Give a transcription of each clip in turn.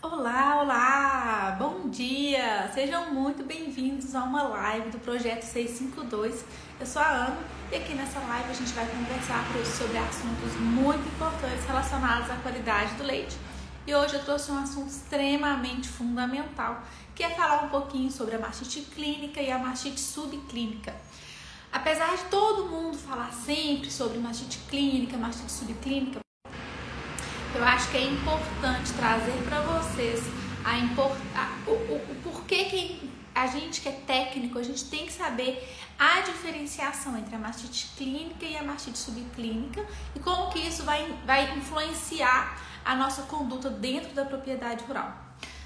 Olá, olá! Bom dia! Sejam muito bem-vindos a uma live do Projeto 652. Eu sou a Ana e aqui nessa live a gente vai conversar sobre assuntos muito importantes relacionados à qualidade do leite. E hoje eu trouxe um assunto extremamente fundamental, que é falar um pouquinho sobre a mastite clínica e a mastite subclínica. Apesar de todo mundo falar sempre sobre mastite clínica, mastite subclínica, eu acho que é importante trazer para vocês a import... o, o, o porquê que a gente que é técnico, a gente tem que saber a diferenciação entre a mastite clínica e a mastite subclínica e como que isso vai, vai influenciar a nossa conduta dentro da propriedade rural.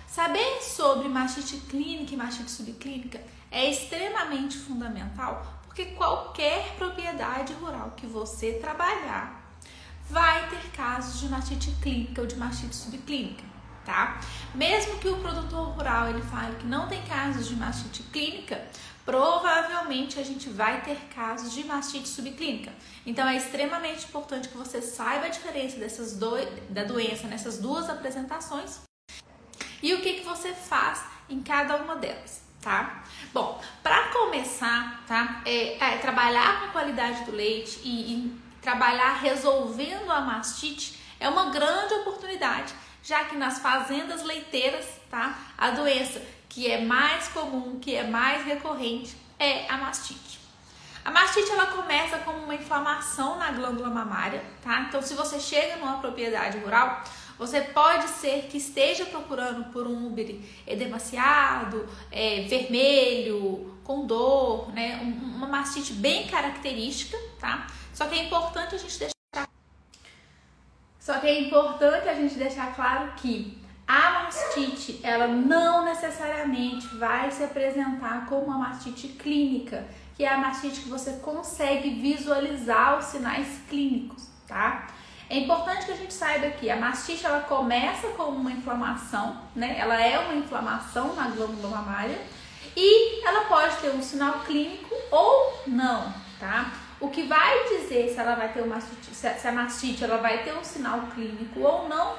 Saber sobre mastite clínica e mastite subclínica é extremamente fundamental porque qualquer propriedade rural que você trabalhar vai ter casos de mastite clínica ou de mastite subclínica, tá? Mesmo que o produtor rural ele fale que não tem casos de mastite clínica, provavelmente a gente vai ter casos de mastite subclínica. Então é extremamente importante que você saiba a diferença dessas do... da doença nessas duas apresentações e o que, que você faz em cada uma delas. Tá? Bom, para começar, tá? É, é, trabalhar com a qualidade do leite e, e trabalhar resolvendo a mastite é uma grande oportunidade, já que nas fazendas leiteiras, tá? A doença que é mais comum, que é mais recorrente é a mastite. A mastite ela começa como uma inflamação na glândula mamária, tá? Então, se você chega numa propriedade rural, você pode ser que esteja procurando por um úbere edemaciado, é, vermelho, com dor, né? uma mastite bem característica, tá? Só que é importante a gente deixar Só que é importante a gente deixar claro que a mastite, ela não necessariamente vai se apresentar como uma mastite clínica, que é a mastite que você consegue visualizar os sinais clínicos, tá? É importante que a gente saiba que a mastite ela começa como uma inflamação, né? Ela é uma inflamação na glândula mamária e ela pode ter um sinal clínico ou não, tá? O que vai dizer se ela vai ter uma se a mastite ela vai ter um sinal clínico ou não,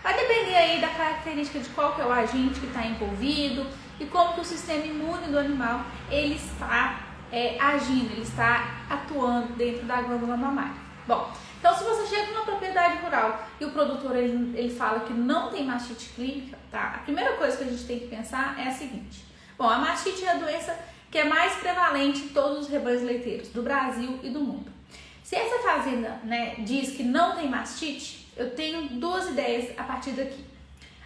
vai depender aí da característica de qual que é o agente que está envolvido e como que o sistema imune do animal ele está é, agindo, ele está atuando dentro da glândula mamária. Bom, então se você chega numa propriedade rural e o produtor ele, ele fala que não tem mastite clínica, tá? A primeira coisa que a gente tem que pensar é a seguinte: bom, a mastite é a doença que é mais prevalente em todos os rebanhos leiteiros do Brasil e do mundo. Se essa fazenda né, diz que não tem mastite, eu tenho duas ideias a partir daqui.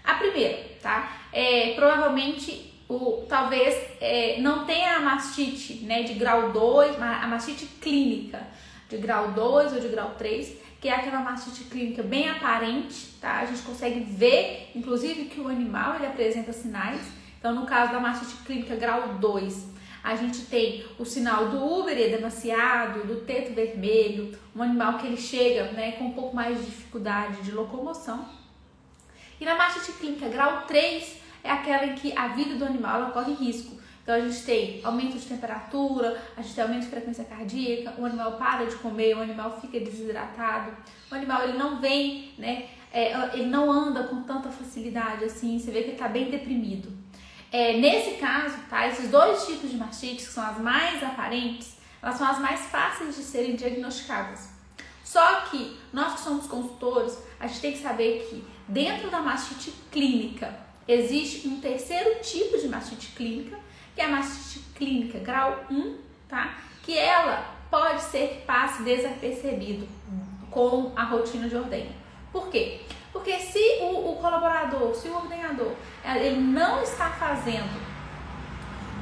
A primeira, tá? É, provavelmente o, talvez é, não tenha a mastite né, de grau 2, a mastite clínica de grau 2 ou de grau 3, que é aquela mastite clínica bem aparente, tá? A gente consegue ver, inclusive, que o animal ele apresenta sinais. Então, no caso da mastite clínica grau 2, a gente tem o sinal do Uber edemaciado, do teto vermelho, um animal que ele chega né, com um pouco mais de dificuldade de locomoção. E na mastite clínica grau 3 é aquela em que a vida do animal corre risco. Então a gente tem aumento de temperatura, a gente tem aumento de frequência cardíaca, o animal para de comer, o animal fica desidratado, o animal ele não vem, né? É, ele não anda com tanta facilidade assim, você vê que ele está bem deprimido. É, nesse caso, tá, esses dois tipos de mastites, que são as mais aparentes, elas são as mais fáceis de serem diagnosticadas. Só que nós que somos consultores, a gente tem que saber que dentro da mastite clínica existe um terceiro tipo de mastite clínica, que é a mastite clínica grau 1, tá? Que ela pode ser que passe desapercebido com a rotina de ordenha. Por quê? Porque se o, o colaborador, se o ordenador, ele não está fazendo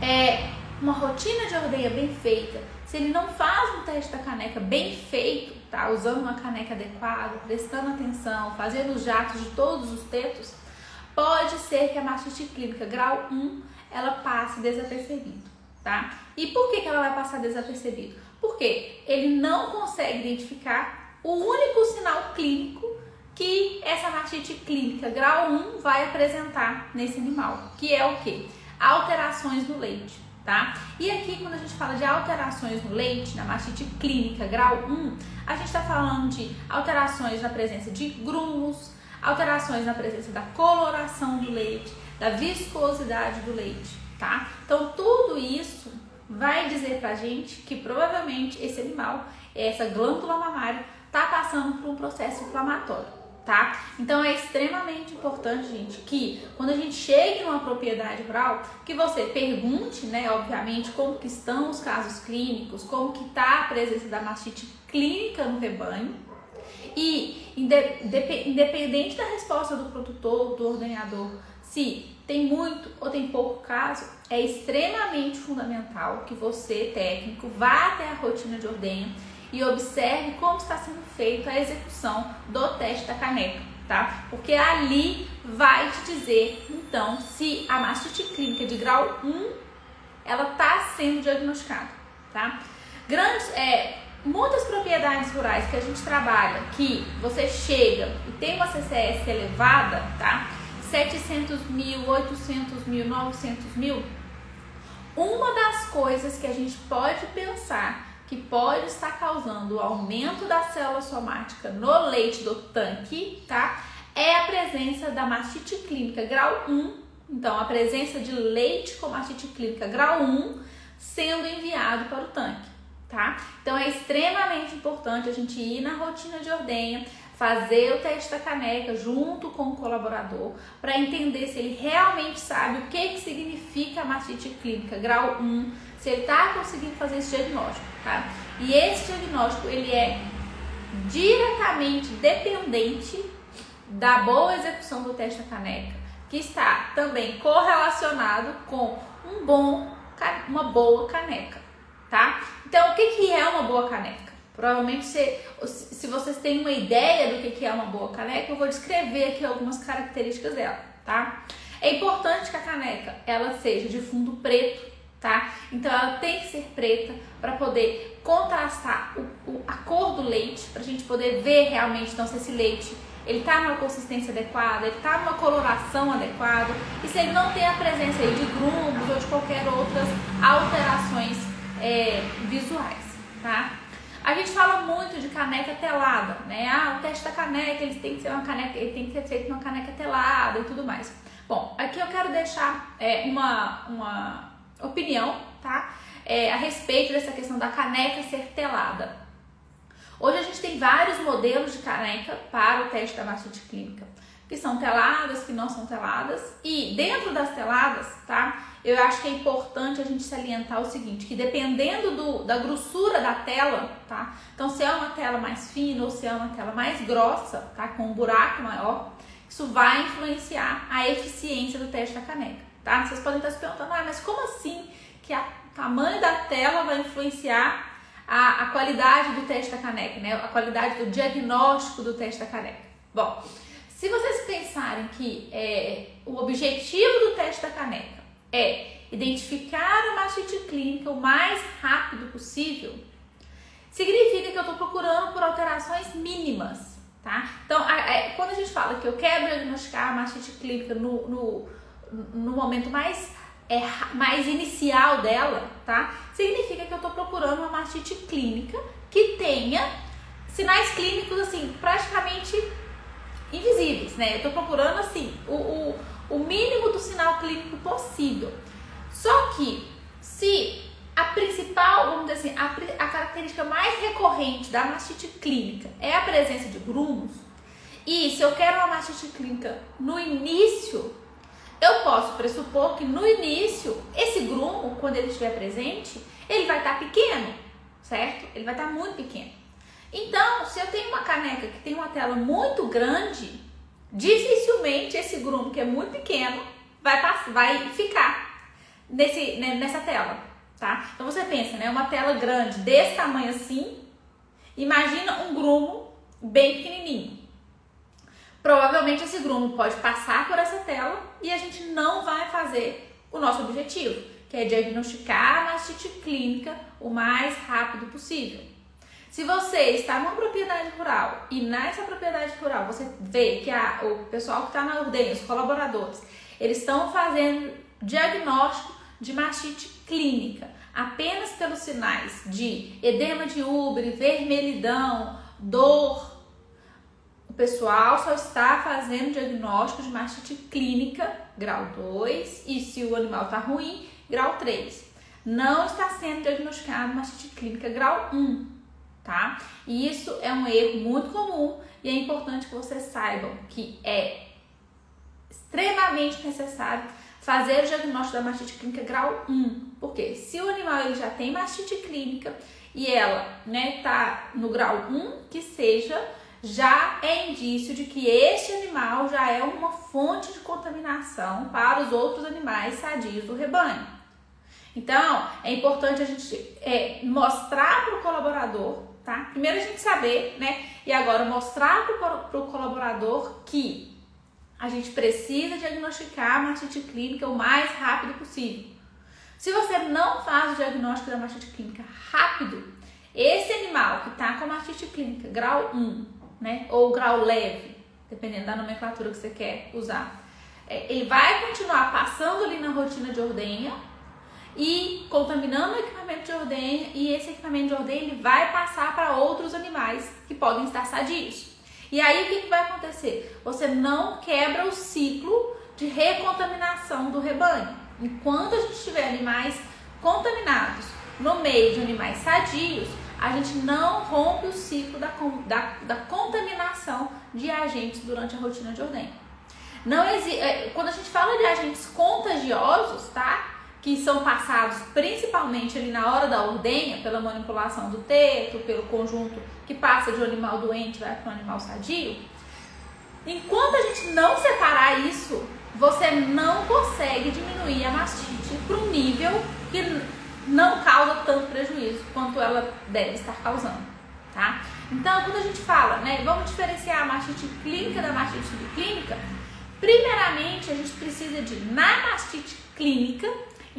é, uma rotina de ordenha bem feita, se ele não faz um teste da caneca bem feito, tá? Usando uma caneca adequada, prestando atenção, fazendo os jatos de todos os tetos, pode ser que a mastite clínica grau 1 ela passe desapercebido, tá? E por que, que ela vai passar desapercebido? Porque ele não consegue identificar o único sinal clínico que essa mastite clínica grau 1 vai apresentar nesse animal, que é o que? Alterações no leite, tá? E aqui, quando a gente fala de alterações no leite, na mastite clínica grau 1, a gente está falando de alterações na presença de grumos, alterações na presença da coloração do leite, da viscosidade do leite, tá? Então tudo isso vai dizer pra gente que provavelmente esse animal, essa glândula mamária, tá passando por um processo inflamatório tá? Então é extremamente importante, gente, que quando a gente chegue numa propriedade rural, que você pergunte, né, obviamente, como que estão os casos clínicos, como que tá a presença da mastite clínica no rebanho. E independente da resposta do produtor, do ordenador, se tem muito ou tem pouco caso, é extremamente fundamental que você, técnico, vá até a rotina de ordenha e observe como está sendo feita a execução do teste da caneca, tá? Porque ali vai te dizer, então, se a mastite clínica de grau 1 ela está sendo diagnosticada, tá? Grandes, é, muitas propriedades rurais que a gente trabalha, que você chega e tem uma CCS elevada, tá? 700 mil, 800 mil, 900 mil, uma das coisas que a gente pode pensar que pode estar causando o aumento da célula somática no leite do tanque, tá? É a presença da mastite clínica grau 1. Então, a presença de leite com mastite clínica grau 1 sendo enviado para o tanque, tá? Então, é extremamente importante a gente ir na rotina de ordenha, fazer o teste da caneca junto com o colaborador para entender se ele realmente sabe o que, que significa a mastite clínica grau 1 se ele está conseguindo fazer esse diagnóstico, tá? E esse diagnóstico, ele é diretamente dependente da boa execução do teste da caneca, que está também correlacionado com um bom, uma boa caneca, tá? Então, o que, que é uma boa caneca? Provavelmente, se, se vocês têm uma ideia do que, é uma boa caneca, eu vou descrever aqui algumas características dela, tá? É importante que a caneca ela seja de fundo preto, tá? Então ela tem que ser preta para poder contrastar o, o, a cor do leite, para a gente poder ver realmente então, se esse leite ele está numa consistência adequada, ele está numa coloração adequada e se ele não tem a presença aí de grumos ou de qualquer outras alterações é, visuais, tá? A gente fala muito de caneca telada, né? Ah, o teste da caneca, ele tem que ser uma caneca, ele tem que ser feito numa caneca telada e tudo mais. Bom, aqui eu quero deixar é, uma, uma opinião, tá? É, a respeito dessa questão da caneca ser telada. Hoje a gente tem vários modelos de caneca para o teste da mastite clínica, que são teladas, que não são teladas, e dentro das teladas, tá? Eu acho que é importante a gente salientar o seguinte, que dependendo do, da grossura da tela, tá? Então se é uma tela mais fina ou se é uma tela mais grossa, tá? Com um buraco maior, isso vai influenciar a eficiência do teste da caneca tá? Vocês podem estar se perguntando, ah, mas como assim que o tamanho da tela vai influenciar a, a qualidade do teste da caneca, né? A qualidade do diagnóstico do teste da caneca. Bom, se vocês pensarem que é, o objetivo do teste da caneca é identificar a mastite clínica o mais rápido possível, significa que eu estou procurando por alterações mínimas, tá? Então, a, a, quando a gente fala que eu quero diagnosticar a mastite clínica no, no no momento mais, é, mais inicial dela, tá? Significa que eu tô procurando uma mastite clínica que tenha sinais clínicos, assim, praticamente invisíveis, né? Eu tô procurando, assim, o, o, o mínimo do sinal clínico possível. Só que, se a principal, vamos dizer assim, a, a característica mais recorrente da mastite clínica é a presença de grumos, e se eu quero uma mastite clínica no início eu posso pressupor que no início, esse grumo, quando ele estiver presente, ele vai estar pequeno, certo? Ele vai estar muito pequeno. Então, se eu tenho uma caneca que tem uma tela muito grande, dificilmente esse grumo, que é muito pequeno, vai, passar, vai ficar nesse, né, nessa tela, tá? Então, você pensa, né? Uma tela grande desse tamanho assim, imagina um grumo bem pequenininho. Provavelmente esse grumo pode passar por essa tela e a gente não vai fazer o nosso objetivo, que é diagnosticar a mastite clínica o mais rápido possível. Se você está numa propriedade rural e nessa propriedade rural você vê que a, o pessoal que está na ordenha, os colaboradores, eles estão fazendo diagnóstico de mastite clínica apenas pelos sinais de edema de úbere, vermelhidão, dor, o pessoal só está fazendo diagnóstico de mastite clínica grau 2 e se o animal está ruim, grau 3. Não está sendo diagnosticado mastite clínica grau 1, tá? E isso é um erro muito comum e é importante que vocês saibam que é extremamente necessário fazer o diagnóstico da mastite clínica grau 1. Porque se o animal ele já tem mastite clínica e ela, né, tá no grau 1, que seja já é indício de que este animal já é uma fonte de contaminação para os outros animais sadios do rebanho. Então, é importante a gente é, mostrar para o colaborador, tá? Primeiro a gente saber, né? E agora mostrar para o colaborador que a gente precisa diagnosticar a mastite clínica o mais rápido possível. Se você não faz o diagnóstico da mastite clínica rápido, esse animal que está com mastite clínica grau 1 né? Ou grau leve, dependendo da nomenclatura que você quer usar. É, ele vai continuar passando ali na rotina de ordenha e contaminando o equipamento de ordenha e esse equipamento de ordenha ele vai passar para outros animais que podem estar sadios. E aí o que, que vai acontecer? Você não quebra o ciclo de recontaminação do rebanho. Enquanto a gente tiver animais contaminados no meio de animais sadios, a gente não rompe o ciclo da, da, da contaminação de agentes durante a rotina de ordenha. Não existe, é, quando a gente fala de agentes contagiosos, tá? Que são passados principalmente ali na hora da ordenha, pela manipulação do teto, pelo conjunto que passa de um animal doente vai para um animal sadio. Enquanto a gente não separar isso, você não consegue diminuir a mastite para um nível que não causa tanto prejuízo quanto ela deve estar causando, tá? Então, quando a gente fala, né, vamos diferenciar a mastite clínica da mastite subclínica, primeiramente a gente precisa de, na mastite clínica,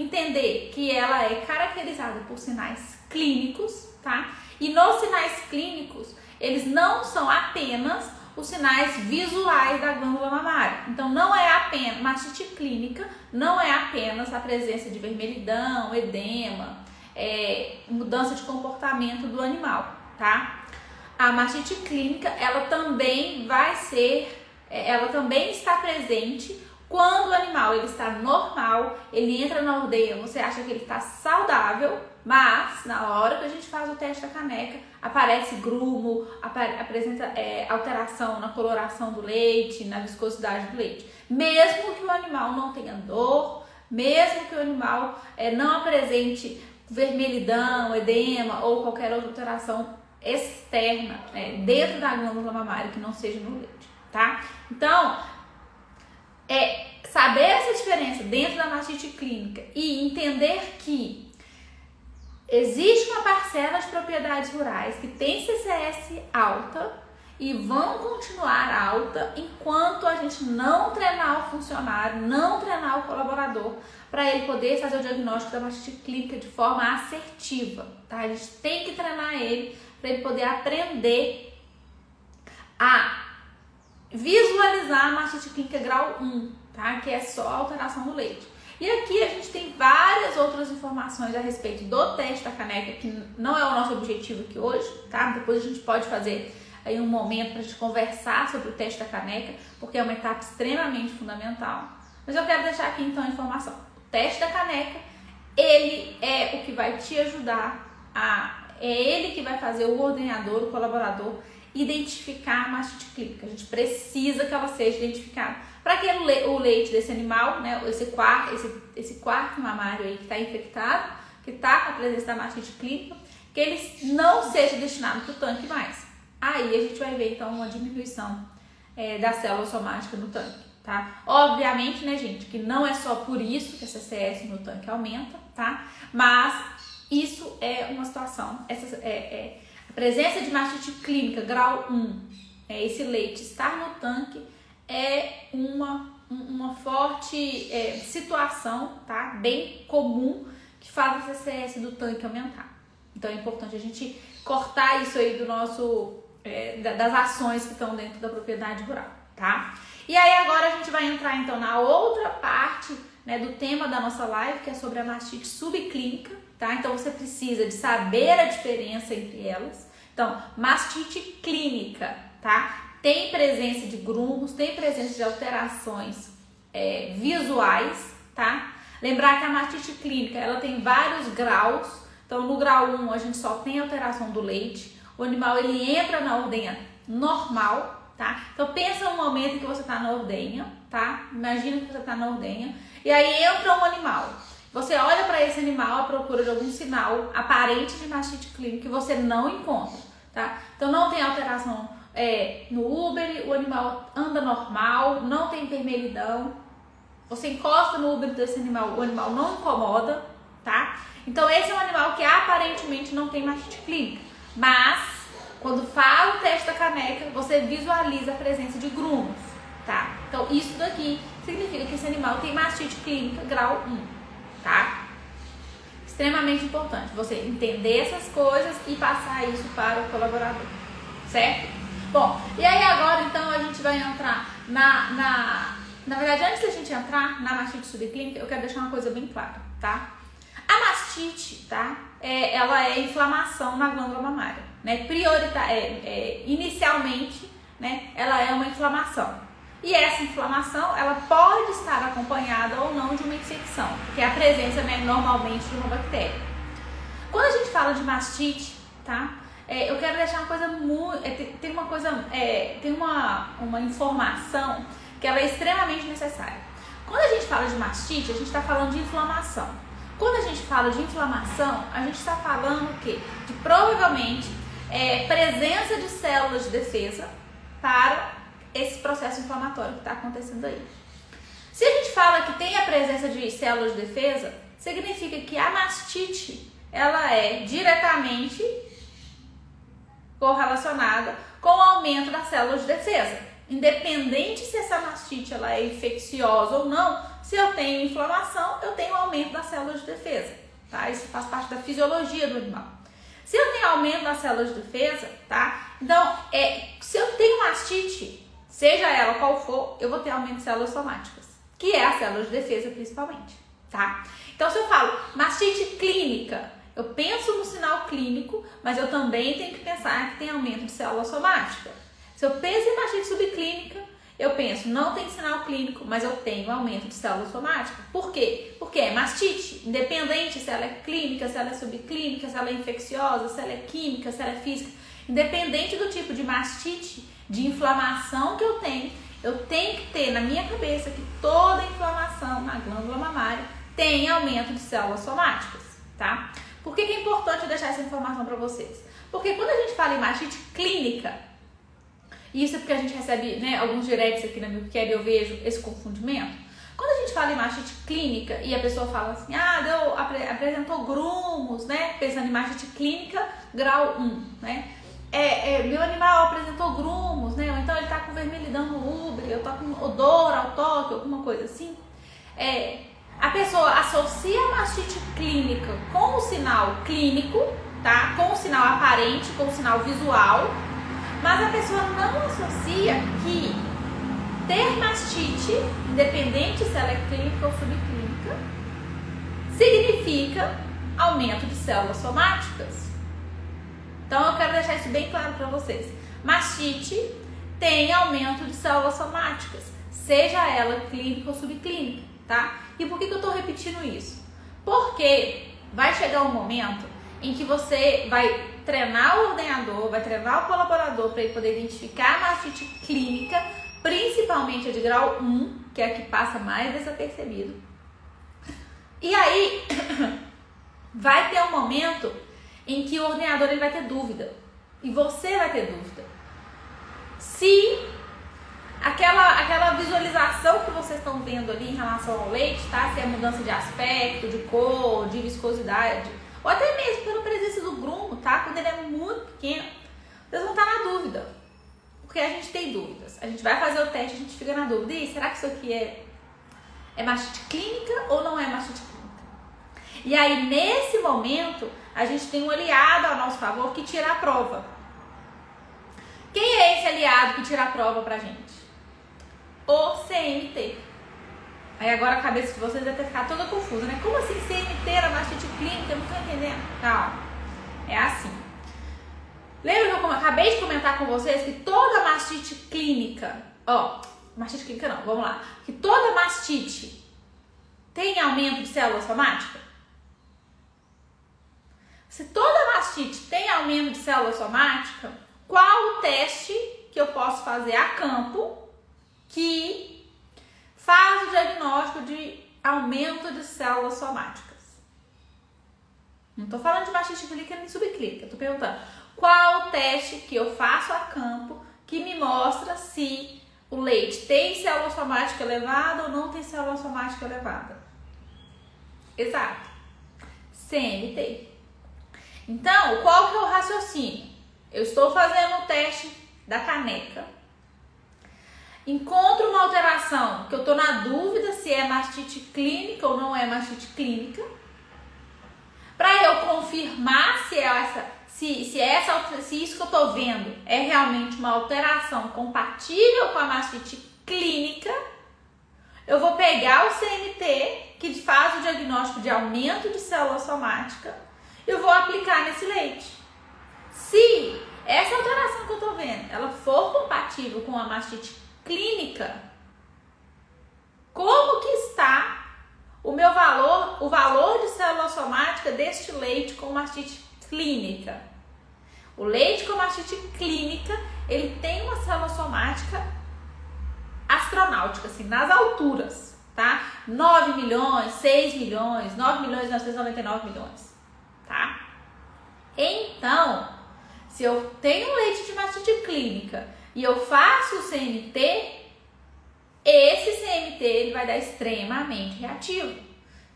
entender que ela é caracterizada por sinais clínicos, tá? E nos sinais clínicos, eles não são apenas os sinais visuais da glândula mamária. Então, não é apenas, mastite clínica não é apenas a presença de vermelhidão, edema, é, mudança de comportamento do animal, tá? A mastite clínica, ela também vai ser, é, ela também está presente quando o animal ele está normal, ele entra na ordenha, você acha que ele está saudável, mas na hora que a gente faz o teste da caneca, aparece grumo, apresenta é, alteração na coloração do leite, na viscosidade do leite. Mesmo que o animal não tenha dor, mesmo que o animal é, não apresente vermelhidão, edema ou qualquer outra alteração externa é, dentro da glândula mamária que não seja no leite, tá? Então, é saber essa diferença dentro da mastite clínica e entender que Existe uma parcela de propriedades rurais que tem CCS alta e vão continuar alta enquanto a gente não treinar o funcionário, não treinar o colaborador para ele poder fazer o diagnóstico da mastite clínica de forma assertiva, tá? A gente tem que treinar ele para ele poder aprender a visualizar a mastite clínica grau 1, tá? Que é só alteração do leite. E aqui a gente tem várias outras informações a respeito do teste da caneca, que não é o nosso objetivo aqui hoje, tá? Depois a gente pode fazer aí um momento para a gente conversar sobre o teste da caneca, porque é uma etapa extremamente fundamental. Mas eu quero deixar aqui então a informação. O teste da caneca, ele é o que vai te ajudar a é ele que vai fazer o ordenador, o colaborador identificar a mastite clínica. A gente precisa que ela seja identificada para que o leite desse animal, né, esse quarto, esse, esse quarto mamário aí que está infectado, que está com a presença da mastite clínica, que ele não seja destinado para o tanque mais. Aí a gente vai ver então uma diminuição é, da célula somática no tanque, tá? Obviamente, né, gente, que não é só por isso que a CCS no tanque aumenta, tá? Mas isso é uma situação, essa, é, é presença de mastite clínica grau 1, é, esse leite estar no tanque é uma, uma forte é, situação, tá? Bem comum que faz a CCS do tanque aumentar. Então é importante a gente cortar isso aí do nosso é, das ações que estão dentro da propriedade rural, tá? E aí agora a gente vai entrar então na outra parte né, do tema da nossa live, que é sobre a mastite subclínica, tá? Então você precisa de saber a diferença entre elas. Então, mastite clínica, tá? tem presença de grumos, tem presença de alterações é, visuais, tá? Lembrar que a mastite clínica ela tem vários graus. Então, no grau 1 a gente só tem alteração do leite. O animal ele entra na ordenha normal, tá? Então pensa no momento que você está na ordenha, tá? Imagina que você está na ordenha e aí entra um animal. Você olha para esse animal à procura de algum sinal aparente de mastite clínica que você não encontra, tá? Então não tem alteração é, no Uber, o animal anda normal, não tem vermelhidão. Você encosta no Uber desse animal, o animal não incomoda, tá? Então esse é um animal que aparentemente não tem mastite clínica, mas quando faz o teste da caneca, você visualiza a presença de grumos, tá? Então isso daqui significa que esse animal tem mastite clínica grau 1 tá? Extremamente importante você entender essas coisas e passar isso para o colaborador, certo? Bom, e aí agora então a gente vai entrar na, na, na verdade antes da gente entrar na mastite subclínica, eu quero deixar uma coisa bem clara, tá? A mastite, tá? É, ela é inflamação na glândula mamária, né? Priorita é, é, inicialmente, né? Ela é uma inflamação. E essa inflamação, ela pode estar acompanhada ou não de uma infecção, que é a presença né, normalmente de uma bactéria. Quando a gente fala de mastite, tá? É, eu quero deixar uma coisa muito. É, tem uma coisa. É, tem uma, uma informação que ela é extremamente necessária. Quando a gente fala de mastite, a gente está falando de inflamação. Quando a gente fala de inflamação, a gente está falando o quê? De provavelmente é, presença de células de defesa para esse processo inflamatório que está acontecendo aí. Se a gente fala que tem a presença de células de defesa, significa que a mastite ela é diretamente correlacionada com o aumento das células de defesa. Independente se essa mastite ela é infecciosa ou não, se eu tenho inflamação, eu tenho aumento das células de defesa. Tá? Isso faz parte da fisiologia do animal. Se eu tenho aumento das células de defesa, tá? Então, é, se eu tenho mastite, seja ela qual for, eu vou ter aumento de células somáticas, que é a célula de defesa principalmente, tá? Então, se eu falo mastite clínica, eu penso no sinal clínico, mas eu também tenho que pensar que tem aumento de célula somática. Se eu penso em mastite subclínica, eu penso, não tem sinal clínico, mas eu tenho aumento de célula somática. Por quê? Porque é mastite, independente se ela é clínica, se ela é subclínica, se ela é infecciosa, se ela é química, se ela é física. Independente do tipo de mastite, de inflamação que eu tenho, eu tenho que ter na minha cabeça que toda inflamação na glândula mamária tem aumento de células somáticas, tá? Por que, que é importante deixar essa informação para vocês? Porque quando a gente fala em mastite clínica, isso é porque a gente recebe né, alguns directs aqui na Milcare e eu vejo esse confundimento. Quando a gente fala em mastite clínica e a pessoa fala assim, ah, deu, apresentou grumos, né? Pensando em mastite clínica, grau 1, né? É, é, meu animal apresentou grumos, né? Ou então ele tá com vermelhidão no ubre, eu tô com odor ao toque, alguma coisa assim. É, a pessoa associa a mastite clínica com o sinal clínico, tá? Com o sinal aparente, com o sinal visual, mas a pessoa não associa que ter mastite, independente se ela é clínica ou subclínica, significa aumento de células somáticas. Então eu quero deixar isso bem claro para vocês. Mastite tem aumento de células somáticas, seja ela clínica ou subclínica, tá? E por que, que eu estou repetindo isso? Porque vai chegar um momento em que você vai treinar o ordenador, vai treinar o colaborador para ele poder identificar a mastite clínica, principalmente a de grau 1, que é a que passa mais desapercebido. E aí vai ter um momento em que o ordenador ele vai ter dúvida e você vai ter dúvida. Se aquela, aquela visualização que vocês estão vendo ali em relação ao leite, tá? Se é mudança de aspecto, de cor, de viscosidade, ou até mesmo pela presença do grumo, tá? Quando ele é muito pequeno, vocês vão estar na dúvida. Porque a gente tem dúvidas. A gente vai fazer o teste, a gente fica na dúvida. E será que isso aqui é, é mastite clínica ou não é mastite clínica? E aí, nesse momento, a gente tem um aliado ao nosso favor que tira a prova. Quem é esse aliado que tira a prova pra gente? O CMT. Aí agora a cabeça de vocês vai ter ficar toda confusa, né? Como assim CMT era mastite clínica? Eu não tô entendendo. Calma. É assim. Lembra que eu acabei de comentar com vocês que toda mastite clínica, ó, mastite clínica não, vamos lá, que toda mastite tem aumento de célula somática? Se toda mastite tem aumento de célula somática, qual o teste que eu posso fazer a campo que faz o diagnóstico de aumento de células somáticas? Não estou falando de mastite clínica nem subclínica, estou perguntando qual o teste que eu faço a campo que me mostra se o leite tem célula somática elevada ou não tem célula somática elevada. Exato. CMT. Então, qual que é o raciocínio? Eu estou fazendo o teste da caneca. Encontro uma alteração que eu estou na dúvida se é mastite clínica ou não é mastite clínica. Para eu confirmar se é essa, se, se, é essa, se isso que eu estou vendo é realmente uma alteração compatível com a mastite clínica, eu vou pegar o CMT, que faz o diagnóstico de aumento de célula somática, eu vou aplicar nesse leite. Se essa alteração que eu estou vendo, ela for compatível com a mastite clínica, como que está o meu valor, o valor de célula somática deste leite com mastite clínica. O leite com mastite clínica, ele tem uma célula somática astronáutica, assim, nas alturas, tá? 9 milhões, 6 milhões, 9 milhões e 999 milhões, tá? Então, se eu tenho leite de mastite clínica e eu faço o CMT, esse CMT ele vai dar extremamente reativo.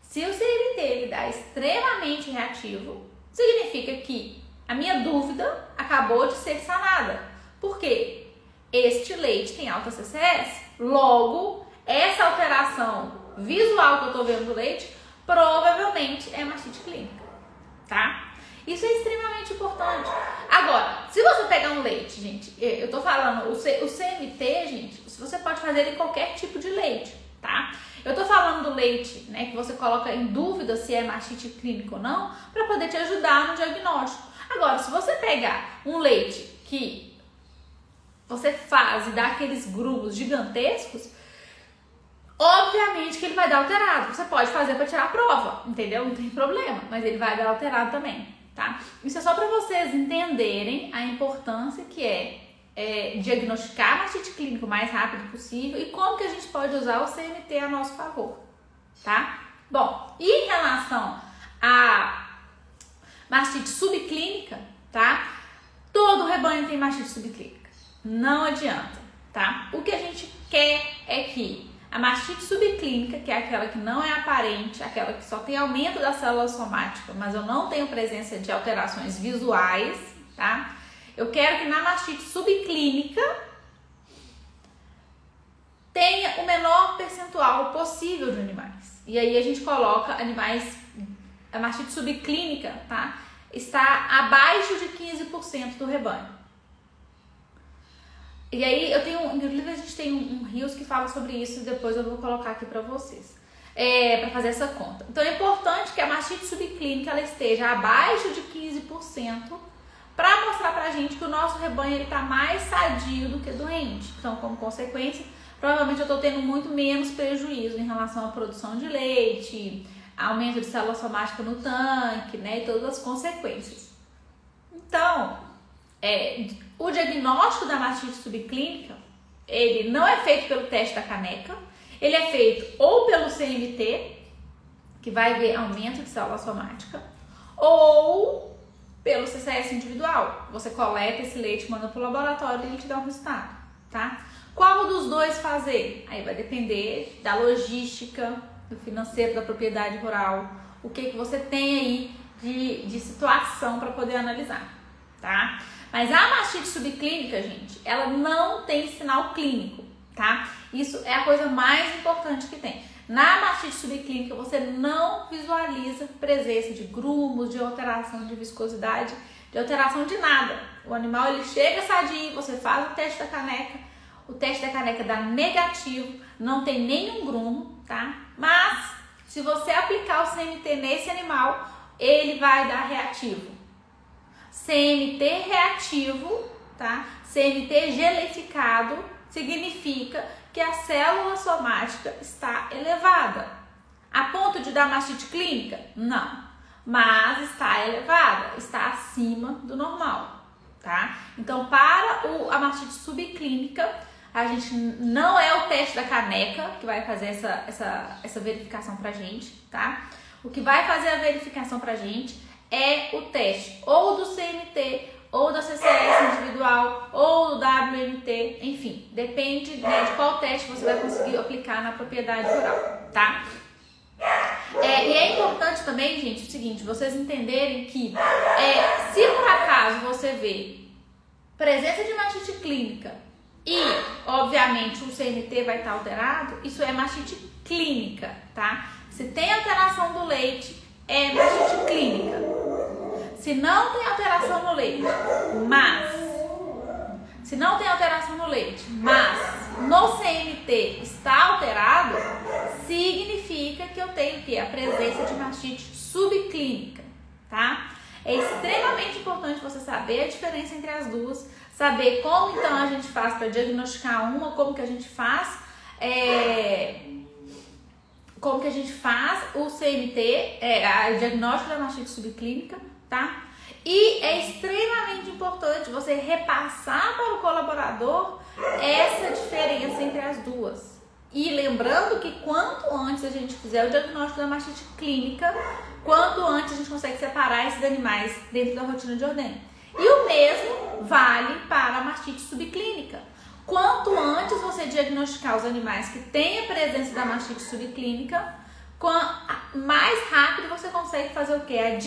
Se o CMT ele dá extremamente reativo, significa que a minha dúvida acabou de ser sanada. Por quê? Este leite tem alta CCS, logo essa alteração visual que eu estou vendo do leite provavelmente é mastite clínica, tá? Isso é extremamente importante. Agora, se você pegar um leite, gente, eu tô falando, o, C, o CMT, gente, você pode fazer em qualquer tipo de leite, tá? Eu tô falando do leite, né, que você coloca em dúvida se é mastite clínica ou não, para poder te ajudar no diagnóstico. Agora, se você pegar um leite que você faz e dá aqueles grumos gigantescos, obviamente que ele vai dar alterado. Você pode fazer para tirar a prova, entendeu? Não tem problema, mas ele vai dar alterado também tá? Isso é só para vocês entenderem a importância que é, é diagnosticar mastite clínica o mais rápido possível e como que a gente pode usar o CMT a nosso favor, tá? Bom, e em relação a mastite subclínica, tá? Todo rebanho tem mastite subclínica, não adianta, tá? O que a gente quer é que a mastite subclínica, que é aquela que não é aparente, aquela que só tem aumento da célula somática, mas eu não tenho presença de alterações visuais, tá? Eu quero que na mastite subclínica tenha o menor percentual possível de animais. E aí a gente coloca animais, a mastite subclínica, tá? Está abaixo de 15% do rebanho. E aí eu tenho, inclusive a gente tem um, um rios que fala sobre isso depois eu vou colocar aqui para vocês. É, para fazer essa conta. Então é importante que a mastite subclínica ela esteja abaixo de 15% para mostrar pra gente que o nosso rebanho ele tá mais sadio do que doente. Então, como consequência, provavelmente eu estou tendo muito menos prejuízo em relação à produção de leite, aumento de célula somática no tanque, né, e todas as consequências. Então, é, o diagnóstico da mastite subclínica, ele não é feito pelo teste da caneca, ele é feito ou pelo CMT, que vai ver aumento de célula somática, ou pelo CCS individual. Você coleta esse leite, manda para o laboratório e ele te dá um resultado, tá? Qual dos dois fazer? Aí vai depender da logística, do financeiro, da propriedade rural, o que, que você tem aí de, de situação para poder analisar, tá? Mas a mastite subclínica, gente, ela não tem sinal clínico, tá? Isso é a coisa mais importante que tem. Na mastite subclínica, você não visualiza presença de grumos, de alteração de viscosidade, de alteração de nada. O animal ele chega sadio, você faz o teste da caneca, o teste da caneca dá negativo, não tem nenhum grumo, tá? Mas se você aplicar o CMT nesse animal, ele vai dar reativo. CMT reativo, tá? CMT gelificado significa que a célula somática está elevada. A ponto de dar mastite clínica? Não. Mas está elevada, está acima do normal, tá? Então, para o, a mastite subclínica, a gente não é o teste da caneca que vai fazer essa, essa, essa verificação pra gente, tá? O que vai fazer a verificação pra gente é o teste ou do CMT, ou da CCS individual, ou do WMT, enfim, depende né, de qual teste você vai conseguir aplicar na propriedade rural, tá? É, e é importante também, gente, o seguinte, vocês entenderem que é, se por acaso você vê presença de mastite clínica e, obviamente, o CNT vai estar alterado, isso é mastite clínica, tá? Se tem alteração do leite, é mastite. Se não tem alteração no leite, mas se não tem alteração no leite, mas no CMT está alterado, significa que eu tenho que a presença de mastite subclínica, tá? É extremamente importante você saber a diferença entre as duas, saber como então a gente faz para diagnosticar uma, como que a gente faz, é, como que a gente faz o CMT, é, o diagnóstico da mastite subclínica, tá? E é extremamente importante você repassar para o colaborador essa diferença entre as duas. E lembrando que quanto antes a gente fizer o diagnóstico da mastite clínica, quanto antes a gente consegue separar esses animais dentro da rotina de ordem. E o mesmo vale para a mastite subclínica. Quanto antes você diagnosticar os animais que têm a presença da mastite subclínica, mais rápido você consegue fazer o que? A,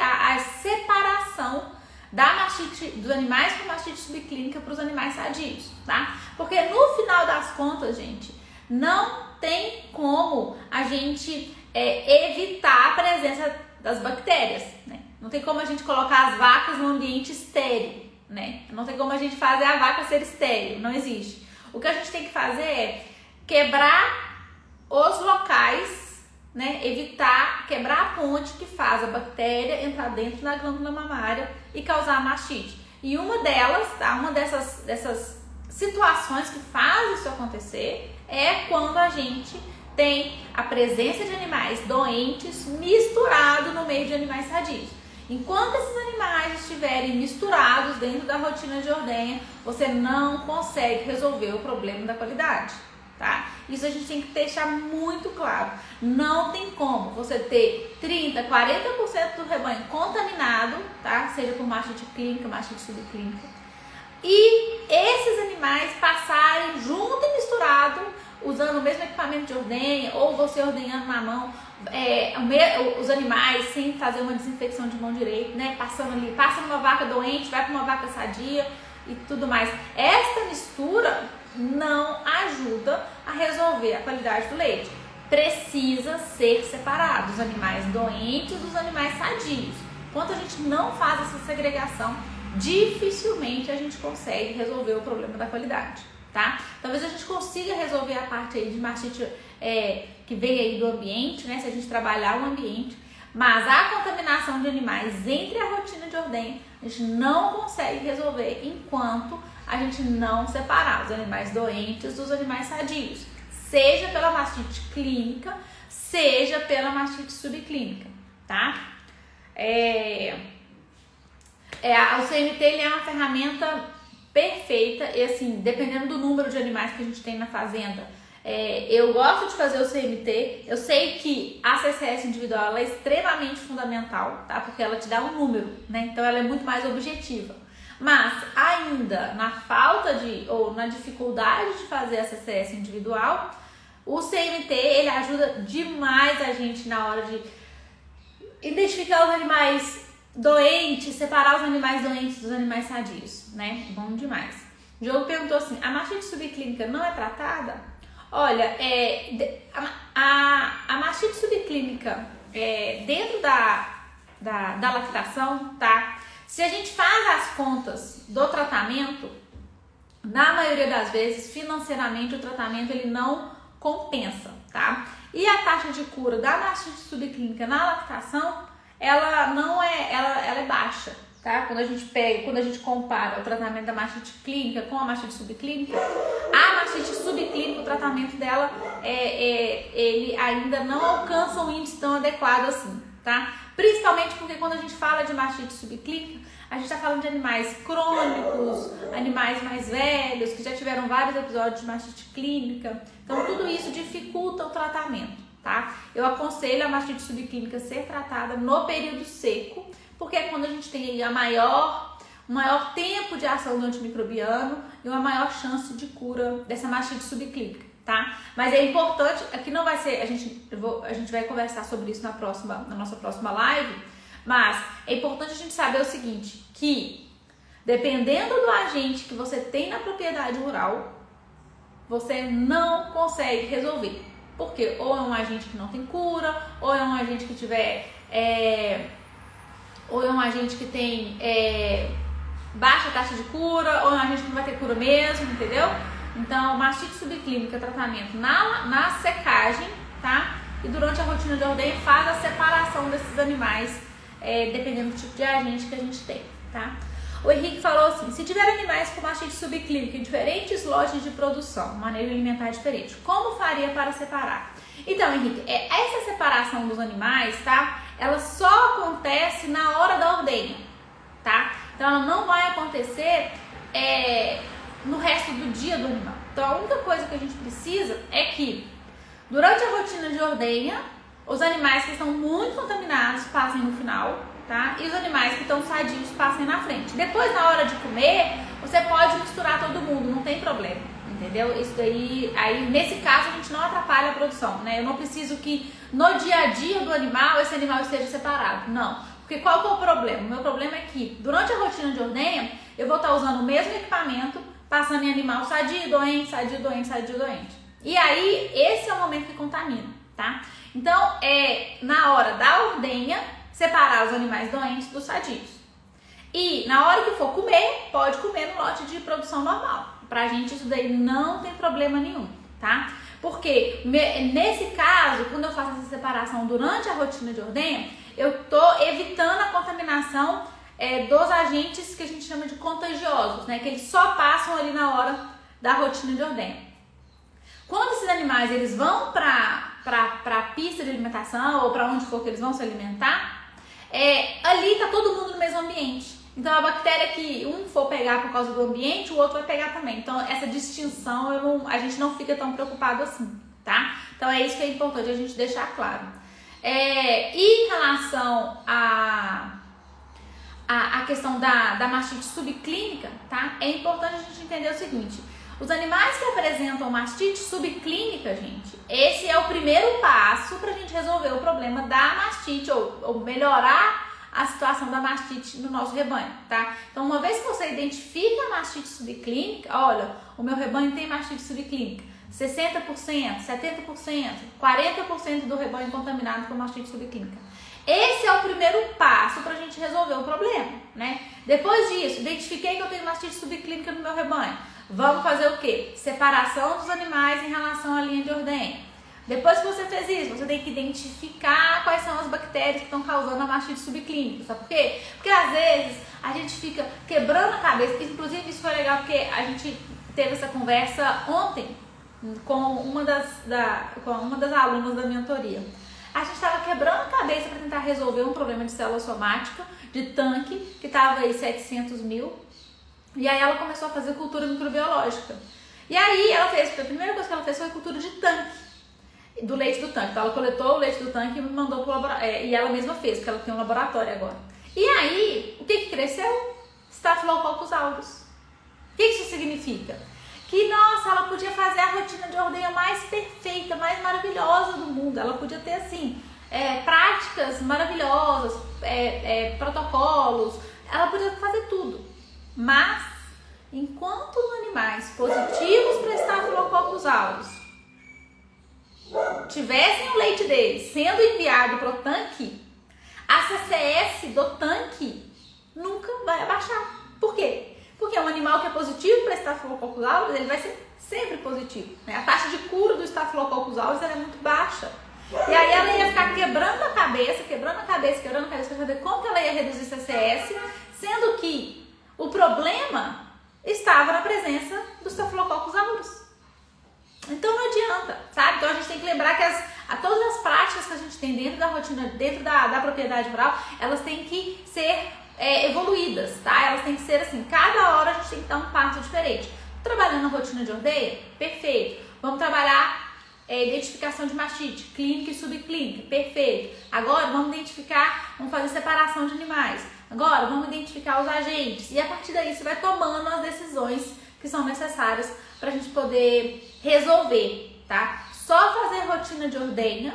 a, a, separação da mastite, dos animais com mastite subclínica para os animais sadios, tá? Porque no final das contas, gente, não tem como a gente é, evitar a presença das bactérias, né? Não tem como a gente colocar as vacas no ambiente estéreo, né? Não tem como a gente fazer a vaca ser estéreo, não existe. O que a gente tem que fazer é quebrar os locais né, evitar quebrar a ponte que faz a bactéria entrar dentro da glândula mamária e causar mastite. E uma delas, tá, uma dessas, dessas situações que faz isso acontecer é quando a gente tem a presença de animais doentes misturado no meio de animais sadios. Enquanto esses animais estiverem misturados dentro da rotina de ordenha, você não consegue resolver o problema da qualidade tá? Isso a gente tem que deixar muito claro. Não tem como você ter 30, 40% do rebanho contaminado, tá? Seja por mastite clínica, mastite subclínica. E esses animais passarem junto e misturado, usando o mesmo equipamento de ordenha, ou você ordenhando na mão, é, os animais sem fazer uma desinfecção de mão direita, né? Passando ali, passa numa vaca doente, vai para uma vaca sadia e tudo mais. Esta mistura não ajuda a resolver a qualidade do leite. Precisa ser separado os animais doentes dos animais sadios. Enquanto a gente não faz essa segregação, dificilmente a gente consegue resolver o problema da qualidade, tá? Talvez a gente consiga resolver a parte aí de mastite é, que vem aí do ambiente, né? Se a gente trabalhar o ambiente, mas a contaminação de animais entre a rotina de ordenha a gente não consegue resolver enquanto a gente não separar os animais doentes dos animais sadios, seja pela mastite clínica, seja pela mastite subclínica, tá? É, é, o CMT ele é uma ferramenta perfeita e assim, dependendo do número de animais que a gente tem na fazenda, é, eu gosto de fazer o CMT. Eu sei que a CCS individual é extremamente fundamental, tá? Porque ela te dá um número, né? Então ela é muito mais objetiva. Mas ainda na falta de ou na dificuldade de fazer a CCS individual, o CMT ele ajuda demais a gente na hora de identificar os animais doentes, separar os animais doentes dos animais sadios, né? Bom demais. O Diogo perguntou assim: a mastite subclínica não é tratada? Olha, é, a, a, mastite subclínica é, dentro da, da, da lactação, tá? Se a gente faz as contas do tratamento, na maioria das vezes, financeiramente, o tratamento ele não compensa, tá? E a taxa de cura da mastite subclínica na lactação, ela não é, ela, ela é baixa, tá? Quando a gente pega, quando a gente compara o tratamento da mastite clínica com a mastite subclínica, a mastite subclínica, o tratamento dela, é, é, ele ainda não alcança um índice tão adequado assim, tá? Principalmente porque quando a gente fala de mastite subclínica, a gente está falando de animais crônicos, animais mais velhos, que já tiveram vários episódios de mastite clínica. Então, tudo isso dificulta o tratamento, tá? Eu aconselho a mastite subclínica ser tratada no período seco, porque é quando a gente tem a maior, maior tempo de ação do antimicrobiano e uma maior chance de cura dessa mastite subclínica, tá? Mas é importante, aqui não vai ser, a gente, vou, a gente vai conversar sobre isso na próxima, na nossa próxima live, mas é importante a gente saber o seguinte, que dependendo do agente que você tem na propriedade rural, você não consegue resolver. Porque ou é um agente que não tem cura, ou é um agente que tiver é, ou é um agente que tem é, baixa taxa de cura, ou é um agente que não vai ter cura mesmo, entendeu? Então, mastite subclínica, tratamento na, na secagem, tá? E durante a rotina de ordenha faz a separação desses animais, é, dependendo do tipo de agente que a gente tem, tá? O Henrique falou assim: se tiver animais com mastite subclínica em diferentes lojas de produção, maneira alimentar diferente, como faria para separar? Então, Henrique, é, essa separação dos animais, tá? ela só acontece na hora da ordenha, tá? Então ela não vai acontecer é, no resto do dia do animal. Então a única coisa que a gente precisa é que durante a rotina de ordenha, os animais que estão muito contaminados passem no final, tá? E os animais que estão sadios passem na frente. Depois, na hora de comer, você pode misturar todo mundo, não tem problema entendeu? Isso daí, aí nesse caso a gente não atrapalha a produção, né? Eu não preciso que no dia a dia do animal esse animal esteja separado, não. Porque qual que é o problema? O meu problema é que durante a rotina de ordenha eu vou estar usando o mesmo equipamento, passando em animal sadio, doente, sadio, doente, sadio, doente. E aí esse é o momento que contamina, tá? Então é na hora da ordenha separar os animais doentes dos sadios. E na hora que for comer, pode comer no lote de produção normal. Pra gente isso daí não tem problema nenhum, tá? Porque nesse caso, quando eu faço essa separação durante a rotina de ordenha, eu tô evitando a contaminação é, dos agentes que a gente chama de contagiosos, né? Que eles só passam ali na hora da rotina de ordenha. Quando esses animais eles vão para a pista de alimentação ou para onde for que eles vão se alimentar, é, ali tá todo mundo no mesmo ambiente. Então a bactéria que um for pegar por causa do ambiente, o outro vai pegar também. Então essa distinção não, a gente não fica tão preocupado assim, tá? Então é isso que é importante a gente deixar claro. É, e em relação a, a, a questão da, da mastite subclínica, tá? É importante a gente entender o seguinte: os animais que apresentam mastite subclínica, gente, esse é o primeiro passo para a gente resolver o problema da mastite ou, ou melhorar a situação da mastite no nosso rebanho, tá? Então, uma vez que você identifica a mastite subclínica, olha, o meu rebanho tem mastite subclínica, 60%, 70%, 40% do rebanho contaminado com mastite subclínica. Esse é o primeiro passo para a gente resolver o problema, né? Depois disso, identifiquei que eu tenho mastite subclínica no meu rebanho. Vamos fazer o quê? Separação dos animais em relação à linha de ordenha. Depois que você fez isso, você tem que identificar quais são as bactérias que estão causando a mastite subclínica. Sabe por quê? Porque às vezes a gente fica quebrando a cabeça. Inclusive, isso foi legal porque a gente teve essa conversa ontem com uma das, da, com uma das alunas da mentoria. A gente estava quebrando a cabeça para tentar resolver um problema de célula somática, de tanque, que estava aí 700 mil. E aí ela começou a fazer cultura microbiológica. E aí ela fez, a primeira coisa que ela fez foi cultura de tanque do leite do tanque. Então ela coletou o leite do tanque e mandou pro laboratório. É, e ela mesma fez, porque ela tem um laboratório agora. E aí, o que, que cresceu? Staphylococcus aureus. O que, que isso significa? Que, nossa, ela podia fazer a rotina de ordenha mais perfeita, mais maravilhosa do mundo. Ela podia ter, assim, é, práticas maravilhosas, é, é protocolos. Ela podia fazer tudo. Mas, enquanto os animais positivos para Staphylococcus aureus tivessem o leite deles sendo enviado para o tanque, a CCS do tanque nunca vai abaixar. Por quê? Porque um animal que é positivo para Staphylococcus aureus, ele vai ser sempre positivo. Né? A taxa de cura do Staphylococcus aureus é muito baixa. E aí ela ia ficar quebrando a cabeça, quebrando a cabeça, quebrando a cabeça para saber como que ela ia reduzir CCS sendo que o problema estava na presença dos Staphylococcus aureus. Então não adianta, sabe? Então a gente tem que lembrar que as, a, todas as práticas que a gente tem dentro da rotina, dentro da, da propriedade rural, elas têm que ser é, evoluídas, tá? Elas têm que ser assim, cada hora a gente tem que dar um passo diferente. Trabalhando a rotina de ordeia? Perfeito. Vamos trabalhar é, identificação de mastite, clínica e subclínica, perfeito. Agora vamos identificar, vamos fazer separação de animais. Agora vamos identificar os agentes. E a partir daí você vai tomando as decisões que são necessárias para a gente poder resolver, tá? Só fazer rotina de ordenha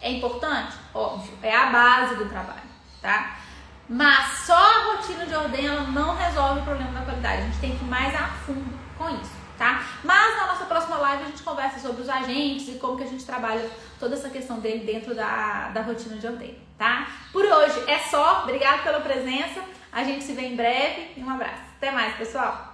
é importante? Óbvio, é a base do trabalho, tá? Mas só a rotina de ordenha não resolve o problema da qualidade. A gente tem que ir mais a fundo com isso, tá? Mas na nossa próxima live a gente conversa sobre os agentes e como que a gente trabalha toda essa questão dele dentro da, da rotina de ordenha, tá? Por hoje é só. Obrigada pela presença. A gente se vê em breve e um abraço. Até mais, pessoal!